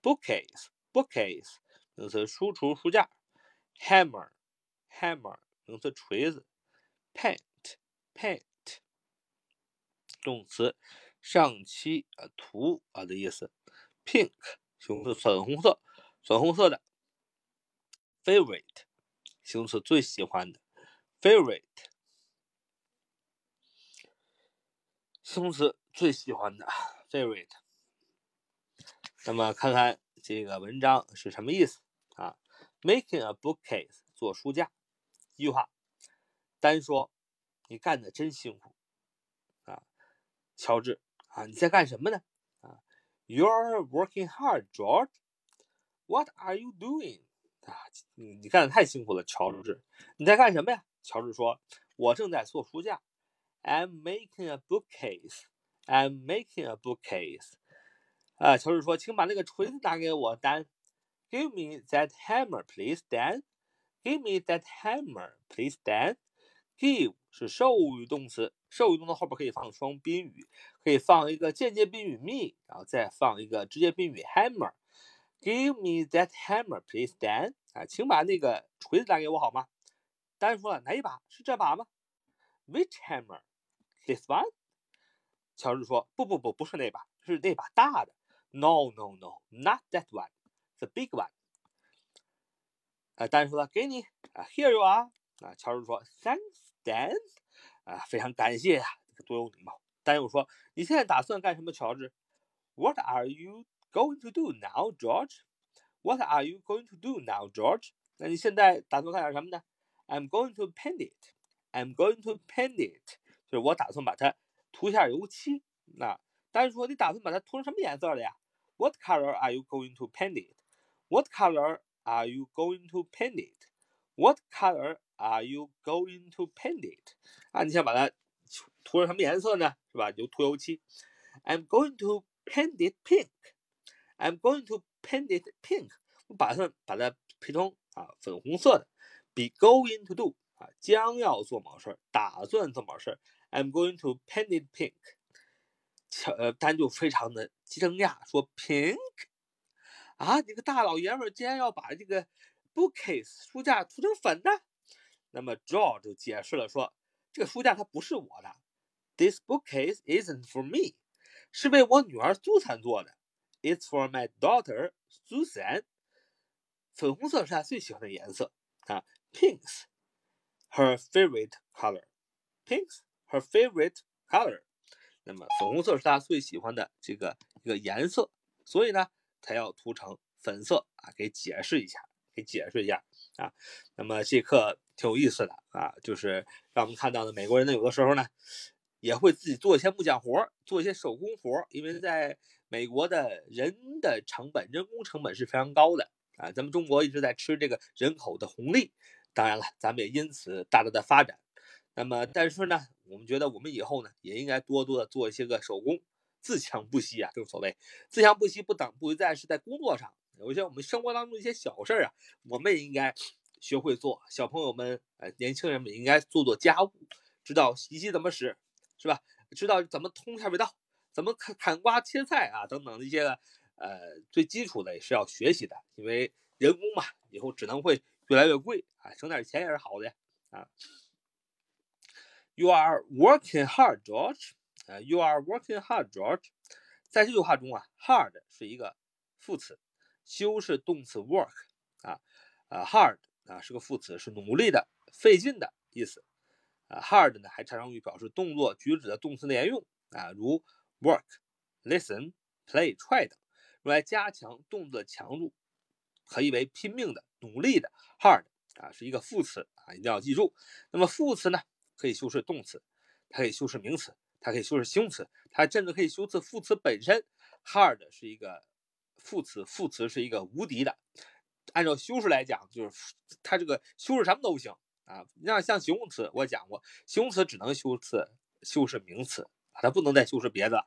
，bookcase bookcase 名词书橱书架，hammer hammer 名词锤子，paint paint 动词上漆啊涂啊的意思，pink 形容词粉红色。粉红色的，favorite，形容词最喜欢的，favorite，形容词最喜欢的，favorite。那么看看这个文章是什么意思啊？Making a bookcase，做书架。一句话，单说，你干的真辛苦啊，乔治啊，你在干什么呢？啊，You're working hard, George。What are you doing？啊，你你干的太辛苦了，乔治。你在干什么呀？乔治说：“我正在做书架。”I'm making a bookcase. I'm making a bookcase. 啊，乔治说：“请把那个锤子拿给我丹 Give me that hammer, please, Dan. Give me that hammer, please, Dan. Give 是授予动词，授予动词后边可以放双宾语，可以放一个间接宾语 me，然后再放一个直接宾语 hammer。Give me that hammer, please, Dan. 啊，请把那个锤子拿给我好吗？丹说了，哪一把？是这把吗？Which hammer? This one? 乔治说，不不不，不是那把，是那把大的。No, no, no, not that one. The big one. 啊，丹说了，给你啊，Here you are. 啊，乔治说，Thanks, Dan. 啊，非常感谢呀，这个多有礼貌。丹又说，你现在打算干什么，乔治？What are you going to do now, George? What are you going to do now, George? 那你现在打算干点什么呢？I'm going to paint it. I'm going to paint it. 就是我打算把它涂下油漆。那但是说你打算把它涂成什么颜色的呀？What color are you going to paint it? What color are you going to paint it? What color are you going to paint it? 啊，你想把它涂成什么颜色呢？是吧？就涂油漆。 I'm going to paint it pink. I'm going to paint it pink. 我打算把它涂成啊粉红色的。Be going to do 啊，将要做某事儿，打算做某事儿。I'm going to paint it pink。乔呃，丹就非常的惊讶，说 pink 啊，你个大老爷们儿竟然要把这个 bookcase 书架涂成粉的？那么 George 就解释了说，这个书架它不是我的，This bookcase isn't for me，是为我女儿苏珊做的，It's for my daughter Susan。粉红色是她最喜欢的颜色啊，Pink's her favorite color。Pink's her favorite color。那么粉红色是她最喜欢的这个一个颜色，所以呢，她要涂成粉色啊，给解释一下，给解释一下啊。那么这课挺有意思的啊，就是让我们看到呢，美国人呢有的时候呢，也会自己做一些木匠活做一些手工活因为在美国的人的成本，人工成本是非常高的啊。咱们中国一直在吃这个人口的红利，当然了，咱们也因此大大的发展。那么，但是呢，我们觉得我们以后呢，也应该多多的做一些个手工，自强不息啊，正所谓自强不息，不等不再是在工作上，有一些我们生活当中一些小事儿啊，我们也应该学会做。小朋友们，呃，年轻人们应该做做家务，知道洗衣机怎么使，是吧？知道怎么通下水道，怎么砍砍瓜切菜啊，等等的一些呃最基础的也是要学习的，因为人工嘛，以后只能会越来越贵啊，省点钱也是好的呀，啊。You are working hard, George. 啊，You are working hard, George. 在这句话中啊，hard 是一个副词，修饰动词 work 啊啊，hard 啊是个副词，是努力的、费劲的意思。啊，hard 呢还常用于表示动作、举止的动词连用啊，如 work、listen、play、try 等，用来加强动作的强度，可以为拼命的、努力的。hard 啊是一个副词啊，一定要记住。那么副词呢？可以修饰动词，它可以修饰名词，它可以修饰形容词，它甚至可以修饰副词本身。Hard 是一个副词，副词是一个无敌的。按照修饰来讲，就是它这个修饰什么都行啊。你像像形容词，我讲过，形容词只能修饰修饰名词，它不能再修饰别的。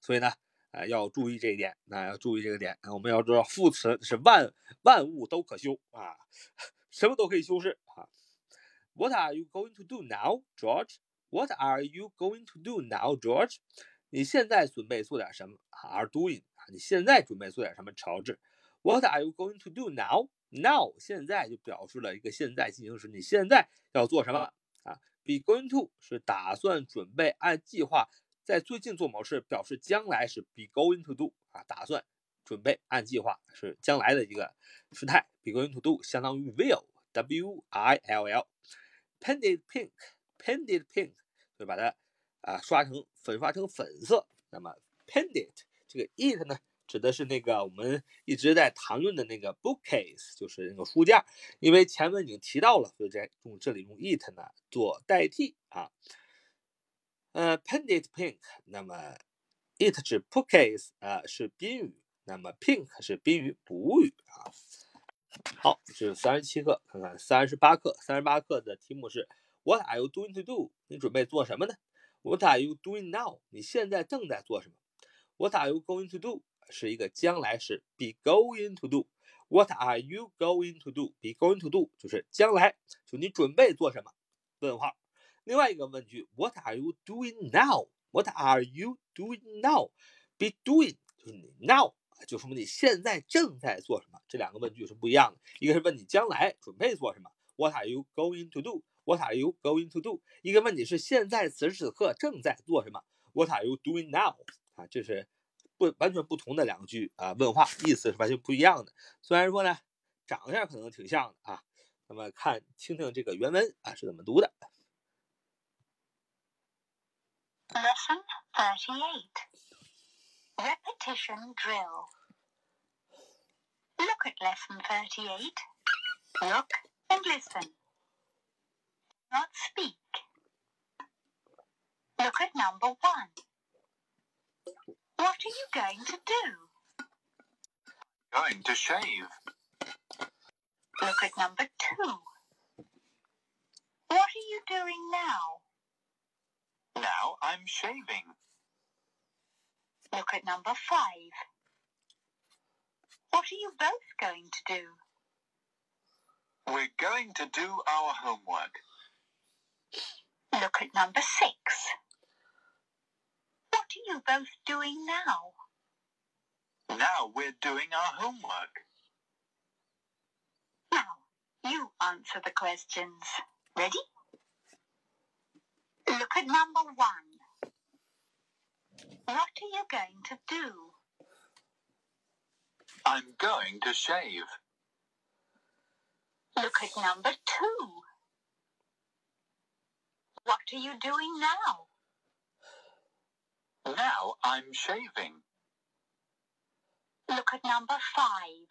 所以呢，呃，要注意这一点，那要注意这个点。我们要知道，副词是万万物都可修啊，什么都可以修饰啊。What are you going to do now, George? What are you going to do now, George? 你现在准备做点什么？Are doing 啊？你现在准备做点什么，乔治？What are you going to do now? Now 现在就表示了一个现在进行时，你现在要做什么啊？Be going to 是打算准备按计划在最近做某事，表示将来是 be going to do 啊，打算准备按计划是将来的一个时态。Be going to do 相当于 will，W I L L。Painted pink, painted pink，就把它啊刷成粉刷成粉色。那么 painted 这个 it 呢，指的是那个我们一直在谈论的那个 bookcase，就是那个书架。因为前文已经提到了，所以在用这里用 it 呢做代替啊。呃，painted pink，那么 it 指 bookcase 啊是宾语，那么 pink 是宾语补语啊。好，这是三十七课，看看三十八课。三十八课的题目是 What are you doing to do？你准备做什么呢？What are you doing now？你现在正在做什么？What are you going to do？是一个将来时，be going to do。What are you going to do？be going to do 就是将来，就你准备做什么？问号。另外一个问句，What are you doing now？What are you doing now？be doing 就是你 now。就说明你现在正在做什么？这两个问句是不一样的。一个是问你将来准备做什么，What are you going to do？What are you going to do？一个问你是现在此时此刻正在做什么，What are you doing now？啊，这是 不完全不同的两句啊，问话意思是完全不一样的。虽然说呢，长相可能挺像的啊，那么看听听这个原文啊是怎么读的。Lesson thirty-eight. Repetition drill. Look at lesson Thirty Eight. Look and listen. Not speak. Look at number one. What are you going to do? Going to shave. Look at number two. What are you doing now? Now I'm shaving. Look at number five. What are you both going to do? We're going to do our homework. Look at number six. What are you both doing now? Now we're doing our homework. Now, you answer the questions. Ready? Look at number one. What are you going to do? I'm going to shave. Look at number two. What are you doing now? Now I'm shaving. Look at number five.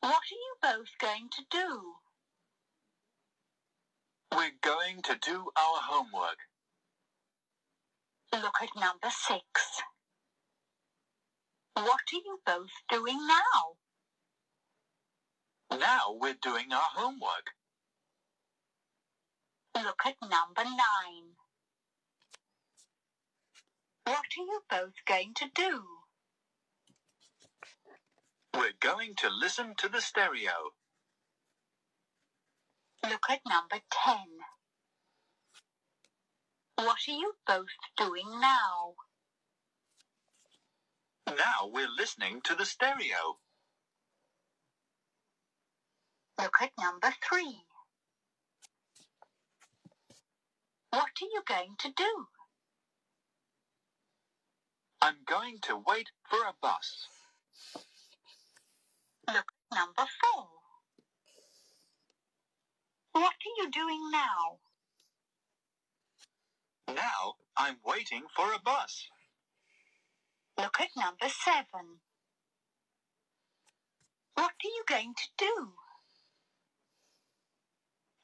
What are you both going to do? We're going to do our homework. Look at number six. What are you both doing now? Now we're doing our homework. Look at number nine. What are you both going to do? We're going to listen to the stereo. Look at number ten. What are you both doing now? Now we're listening to the stereo. Look at number three. What are you going to do? I'm going to wait for a bus. Look at number four. What are you doing now? Now I'm waiting for a bus. Look at number seven. What are you going to do?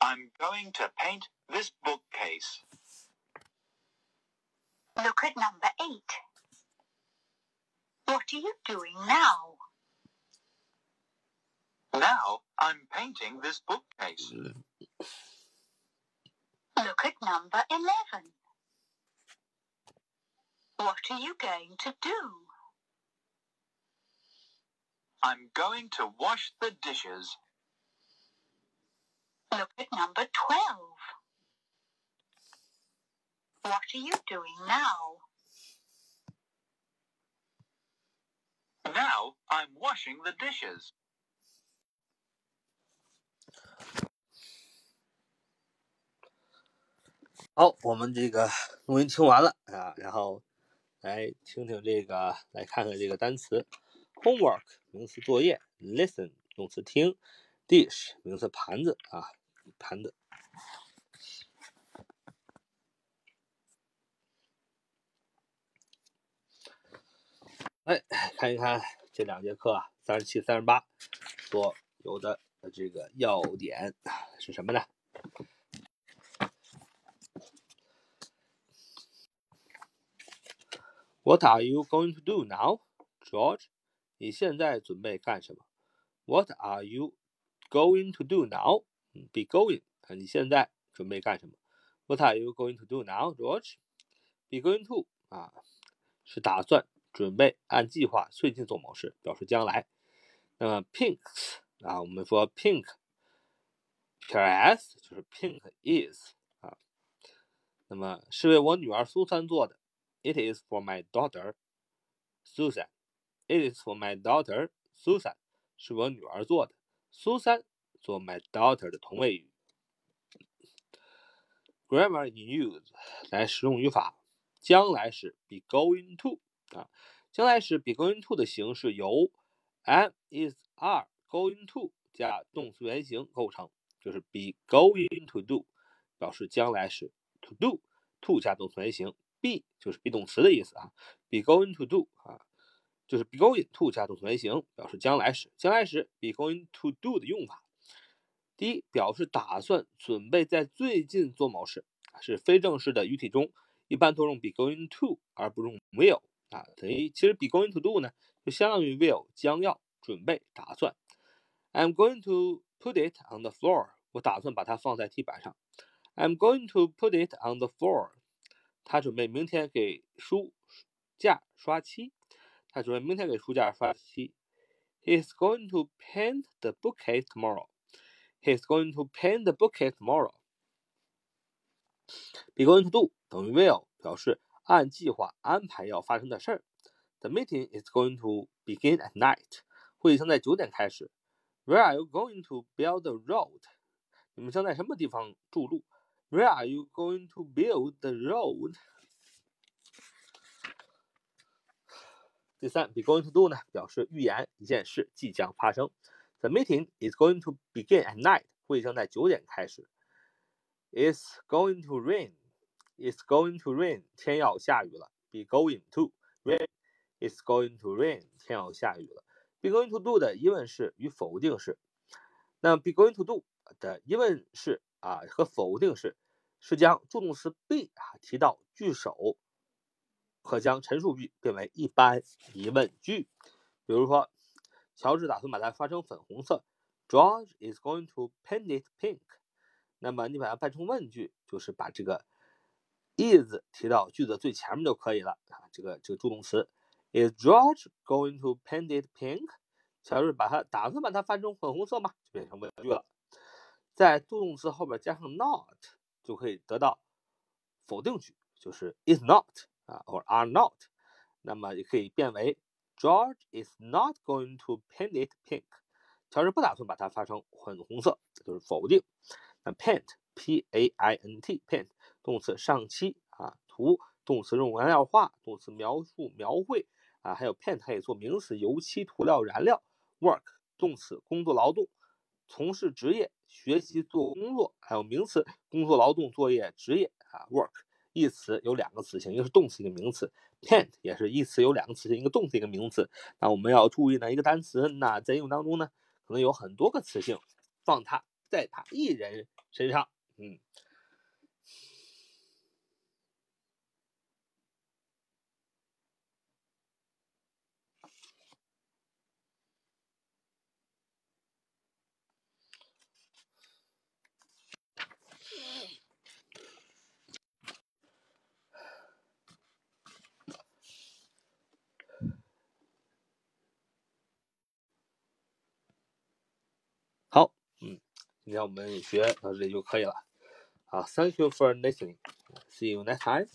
I'm going to paint this bookcase. Look at number eight. What are you doing now? Now I'm painting this bookcase. Look at number 11. What are you going to do? I'm going to wash the dishes. Look at number 12. What are you doing now? Now I'm washing the dishes. 好，我们这个录音听完了啊，然后来听听这个，来看看这个单词：homework 名词作业，listen 动词听，dish 名词盘子啊，盘子。哎，看一看这两节课啊，三十七、三十八所有的这个要点是什么呢？What are you going to do now, George？你现在准备干什么？What are you going to do now? Be going 啊，你现在准备干什么？What are you going to do now, George? Be going to 啊，是打算、准备、按计划、最近做某事，表示将来。那么 pinks 啊，我们说 pink，s 就是 pink is 啊。那么是为我女儿苏珊做的。It is for my daughter, Susan. It is for my daughter, Susan. 是我女儿做的。苏珊做 my daughter 的同位语。Grammar in use 来使用语法，将来时 be going to 啊，将来时 be going to 的形式由 am, is, are going to 加动词原形构成，就是 be going to do 表示将来时 to do to 加动词原形。be 就是 be 动词的意思啊，be going to do 啊，就是 be going to 加动词原形，表示将来时。将来时 be going to do 的用法，第一，表示打算、准备在最近做某事，是非正式的语体中，一般都用 be going to 而不用 will 啊。等于其实 be going to do 呢，就相当于 will 将要准备打算。I'm going to put it on the floor，我打算把它放在地板上。I'm going to put it on the floor。 他准备明天给书架刷漆。他准备明天给书架刷漆。He's going to paint the bookcase tomorrow. He's going to paint the bookcase tomorrow. Be going to do 等于 will，表示 按计划安排要发生的事儿。The meeting is going to begin at night. 会议将在九点开始。Where are you going to build the road? 你们将在什么地方筑路？Where are you going to build the road? 第三，be going to do 呢，表示预言一件事即将发生。The meeting is going to begin at night. 会议将在九点开始。It's going to rain. It's going to rain. 天要下雨了。Be going to rain. It's going to rain. 天要下雨了。Be going to do 的疑问式与否定式。那 be going to do 的疑问式啊和否定式是将助动词 be 啊提到句首，可将陈述句变为一般疑问句。比如说，乔治打算把它发成粉红色。George is going to paint it pink。那么你把它办成问句，就是把这个 is 提到句子最前面就可以了啊。这个这个助动词 is George going to paint it pink？乔治把它打算把它翻成粉红色吗？就变成问句了。在助动词后边加上 not，就可以得到否定句，就是 is not 啊，，or are not。那么也可以变为 George is not going to paint it pink。乔治不打算把它发成粉红色，就是否定。那 paint，p-a-i-n-t，paint 动词上漆啊，涂动词用颜料画，动词描述描绘啊，还有 paint 可以做名词，油漆、涂料、燃料。work 动词工作劳动，从事职业。学习做工作，还有名词工作、劳动、作业、职业啊，work 一词有两个词性，一个是动词，一个名词。paint 也是一词有两个词性，一个动词，一个名词。那我们要注意呢，一个单词，那在应用当中呢，可能有很多个词性，放它在它一人身上，嗯。今天我们学到这里就可以了。好，Thank you for listening. See you next time.